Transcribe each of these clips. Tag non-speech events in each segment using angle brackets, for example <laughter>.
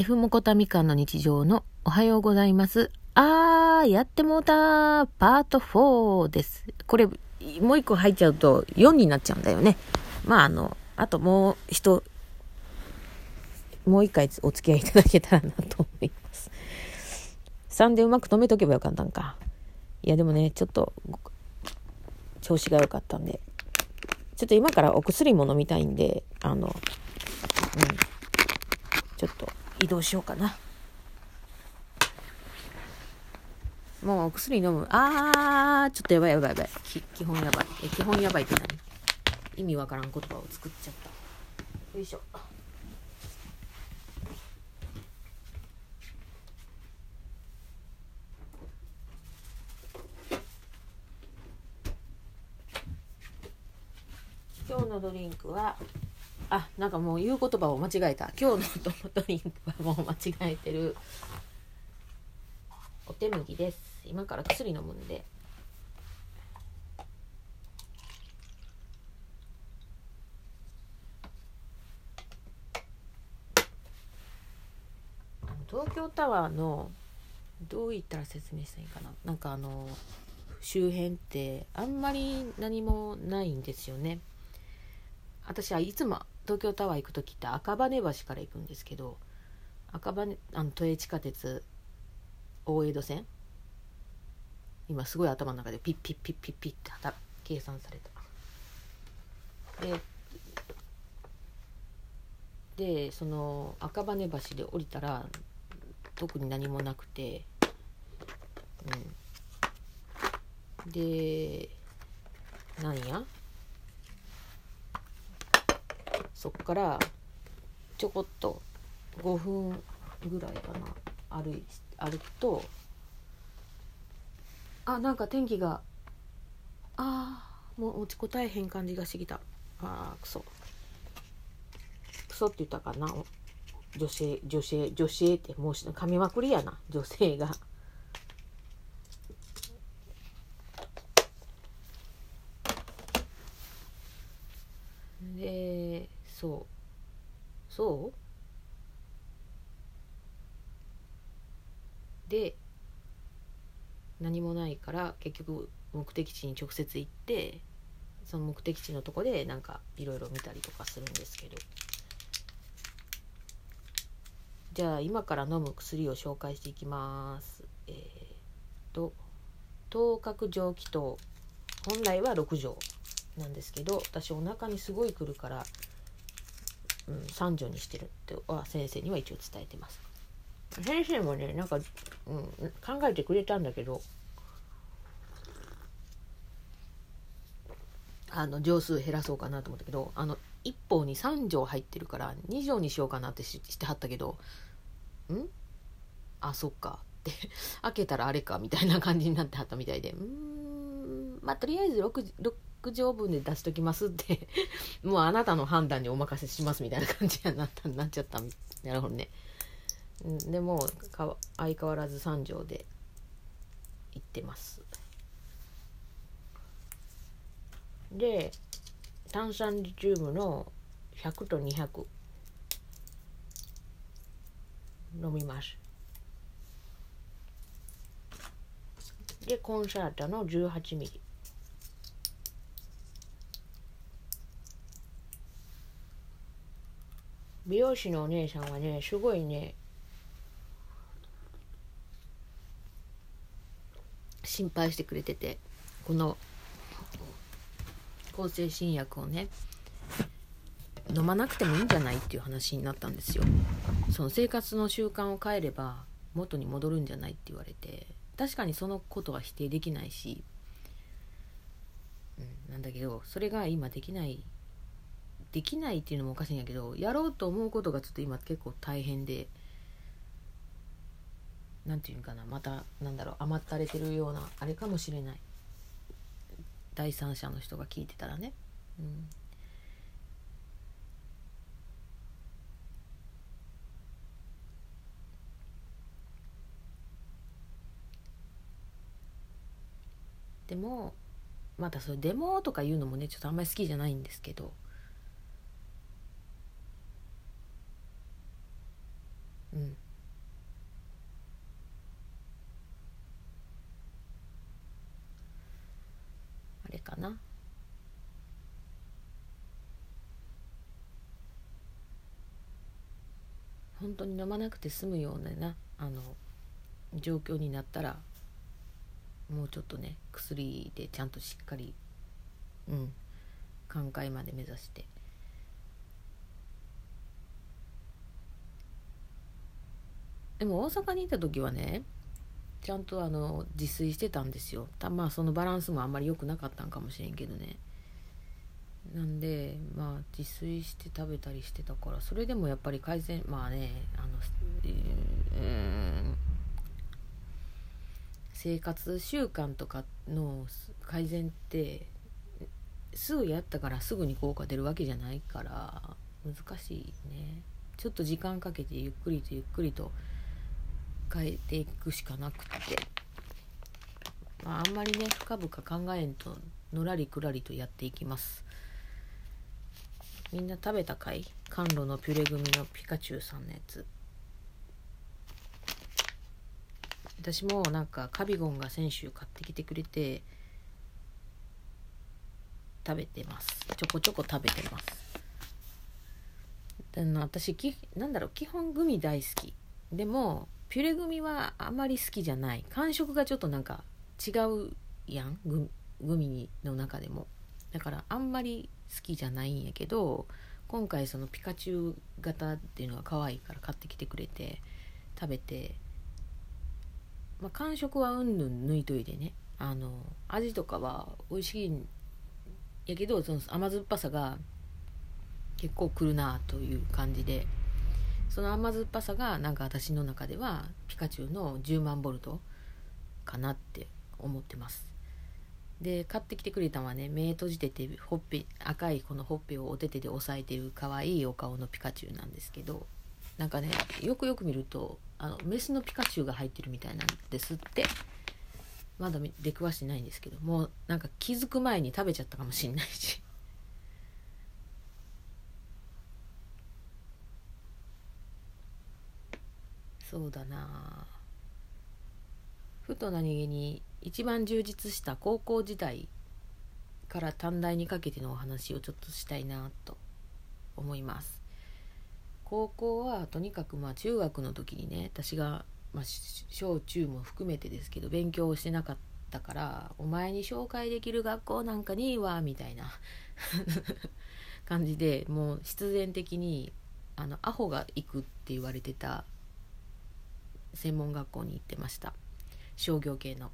F モコタミカンの日常のおはようございます。あー、やってもうたパート4です。これ、もう一個入っちゃうと4になっちゃうんだよね。まあ、あの、あともう一、もう一回お付き合いいただけたらなと思います。3でうまく止めとけばよかったんか。いや、でもね、ちょっと、調子が良かったんで、ちょっと今からお薬も飲みたいんで、あの、うん、ちょっと移動しようかな。もうお薬飲む。あー、ちょっとやばいやばいやばい。き基本やばい。え、基本やばいって何？意味わからん言葉を作っちゃった。よいしょ。今日のドリンクは、あ、なんかもう言う言葉を間違えた。今日のドリンクはもう間違えてる。お手麦です。今から薬飲むんで。東京タワーのどう言ったら説明したらいいかななんかあの周辺ってあんまり何もないんですよね私はいつも東京タワー行く時って赤羽橋から行くんですけど赤羽あの都営地下鉄大江戸線？今すごい頭の中でピッピッピッピッピッって働計算された。ででその赤羽橋で降りたら特に何もなくてうん。でなんや？そっからちょこっと5分ぐらいかな歩い歩くとあなんか天気があーもう落ちこたえへん感じがしてきた。あークソ。クソって言ったかな女性女性女性ってもうし噛みまくりやな女性がでそう。で何もないから結局目的地に直接行ってその目的地のとこでなんかいろいろ見たりとかするんですけど。じゃあ今から飲む薬を紹介していきます。えー、っと頭角蒸気糖本来は6錠なんですけど私お腹にすごい来るから、うん、3錠にしてるっては先生には一応伝えてます。先生もねなんか、うん、考えてくれたんだけどあの錠数減らそうかなと思ったけどあの1包に3錠入ってるから2錠にしようかなってししてはったけどん？あそっか。って開けたらあれかみたいな感じになってはったみたいで。うんまあとりあえず 6, 6錠分で出しときますって <laughs> もうあなたの判断にお任せしますみたいな感じになったなっちゃった。なるほどね。でもか相変わらず3錠でいってます。で炭酸リチウムの100と200飲みます。でコンサータの18ミリ。美容師のお姉さんはねすごいね心配してくれててこの抗生新薬をね飲まなくてもいいんじゃないっていう話になったんですよ。その生活の習慣を変えれば元に戻るんじゃないって言われて確かにそのことは否定できないし、うん、なんだけどそれが今できないできないっていうのもおかしいんやけどやろうと思うことがちょっと今結構大変で何て言うんかなまたなんだろう甘ったれてるようなあれかもしれない。第三者の人が聞いてたらね、うん、でもまたそれデモとか言うのもねちょっとあんまり好きじゃないんですけど。うん。あれかな？本当に飲まなくて済むようななあの状況になったらもうちょっとね薬でちゃんとしっかりうん寛解まで目指して。でも大阪にいた時はねちゃんとあの自炊してたんですよ。たまあそのバランスもあんまり良くなかったんかもしれんけどね。なんでまあ自炊して食べたりしてたからそれでもやっぱり改善まあねあのうん生活習慣とかの改善ってすぐやったからすぐに効果出るわけじゃないから難しいね。ちょっと時間かけてゆっくりとゆっくりと変えていくしかなくて、まあ、あんまりね深々考えんとのらりくらりとやっていきます。みんな食べたかい？甘露のピュレ組のピカチュウさんのやつ。私もなんかカビゴンが先週買ってきてくれて食べてます。ちょこちょこ食べてます。で私きなんだろう基本グミ大好き。でもピュレグミはあまり好きじゃない。感触がちょっとなんか違うやん。グミの中でも。だからあんまり好きじゃないんやけど今回そのピカチュウ型っていうのが可愛いから買ってきてくれて食べて、まあ、感触はうんぬん抜いといてね。あの味とかは美味しいんやけどその甘酸っぱさが結構くるなという感じで。その甘酸っぱさがなんか私の中ではピカチュウの10万ボルトかなって思ってます。で買ってきてくれたのはね目閉じててほっぺ赤いこのほっぺをお手手で押さえてる可愛いお顔のピカチュウなんですけどなんかねよくよく見るとあのメスのピカチュウが入ってるみたいなんですってまだ出くわしてないんですけどもうなんか気づく前に食べちゃったかもしんないし。そうだな。ふと何気に一番充実した高校時代から短大にかけてのお話をちょっとしたいなと思います。高校はとにかくまあ中学の時にね私が、まあ、小中も含めてですけど勉強をしてなかったからお前に紹介できる学校なんかにいいわみたいな。<laughs> 感じでもう必然的にあのアホが行くって言われてた専門学校に行ってました商業系の。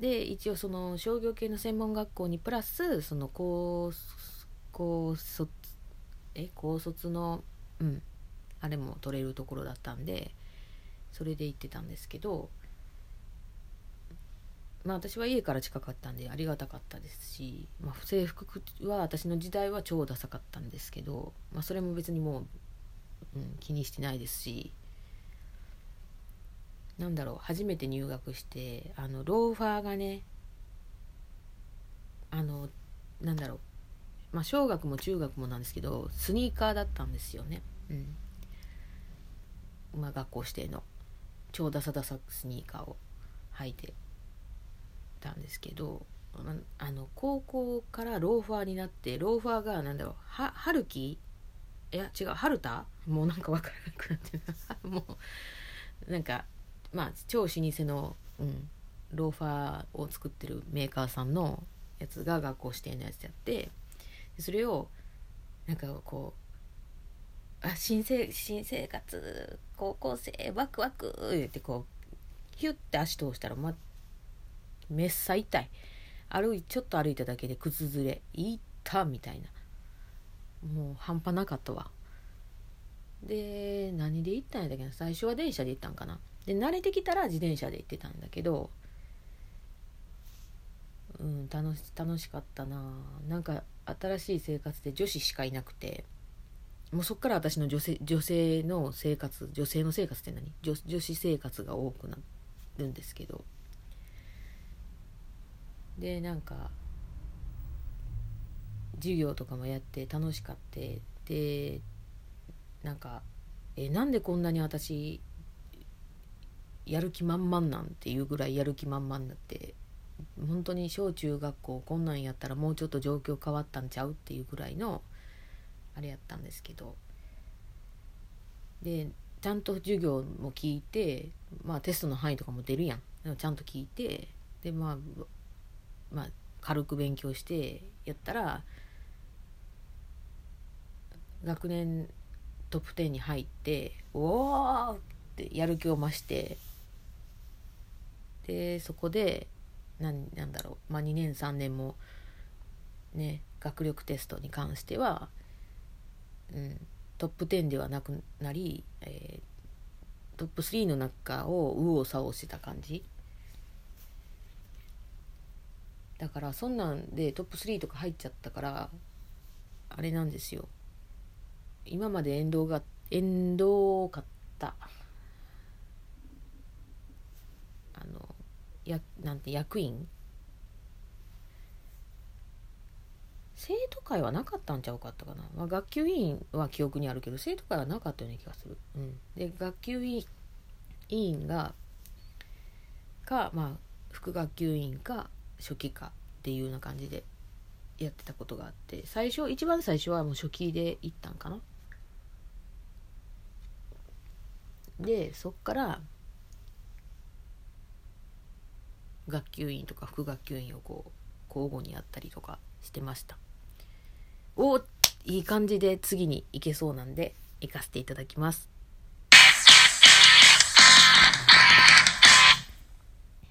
で一応その商業系の専門学校にプラスその高高卒え高卒のうんあれも取れるところだったんでそれで行ってたんですけどまあ私は家から近かったんでありがたかったですし、まあ、制服は私の時代は超ダサかったんですけど、まあ、それも別にもううん、気にしてないですしなんだろう初めて入学してあのローファーがねあのなんだろうまあ小学も中学もなんですけどスニーカーだったんですよね。うん。まあ学校指定の超ダサダサスニーカーを履いてたんですけどあの高校からローファーになってローファーがなんだろうは春樹いや違う春田？もうなんか分からなくなってる。<laughs> もうなんかまあ超老舗の、うん、ローファーを作ってるメーカーさんのやつが学校指定のやつやってそれをなんかこうあ新生新生活高校生ワクワク言ってこうヒュッて足通したらまめっさ痛い。歩いちょっと歩いただけで靴ずれいったみたいな。もう半端なかったわ。で何で行ったんやったっけな？最初は電車で行ったんかな。で慣れてきたら自転車で行ってたんだけどうん楽し楽しかったな。なんか新しい生活で女子しかいなくてもうそっから私の女性女性の生活女性の生活って何？女女子生活が多くなるんですけど。でなんか授業とかもやって楽しかってでなんかえなんでこんなに私やる気満々なんていうぐらいやる気満々になって本当に小中学校こんなんやったらもうちょっと状況変わったんちゃうっていうぐらいのあれやったんですけど。でちゃんと授業も聞いてまあテストの範囲とかも出るやん。ちゃんと聞いてでまあまあ軽く勉強してやったら学年トップ10に入って「おお!」ってやる気を増してでそこでなんなんだろう、まあ、2年3年もね学力テストに関しては、うん、トップ10ではなくなり、えー、トップ3の中を右往左往してた感じだからそんなんでトップ3とか入っちゃったからあれなんですよ今まで沿道が沿道かった。あのやなんて役員？生徒会はなかったんちゃうかったかな、まあ、学級委員は記憶にあるけど生徒会はなかったような気がする、うん、で学級委員がか、まあ、副学級委員か初期かっていうような感じでやってたことがあって最初一番最初はもう初期で行ったんかな。でそっから学級委員とか副学級委員をこう交互にやったりとかしてました。おいい感じで次に行けそうなんで行かせていただきます。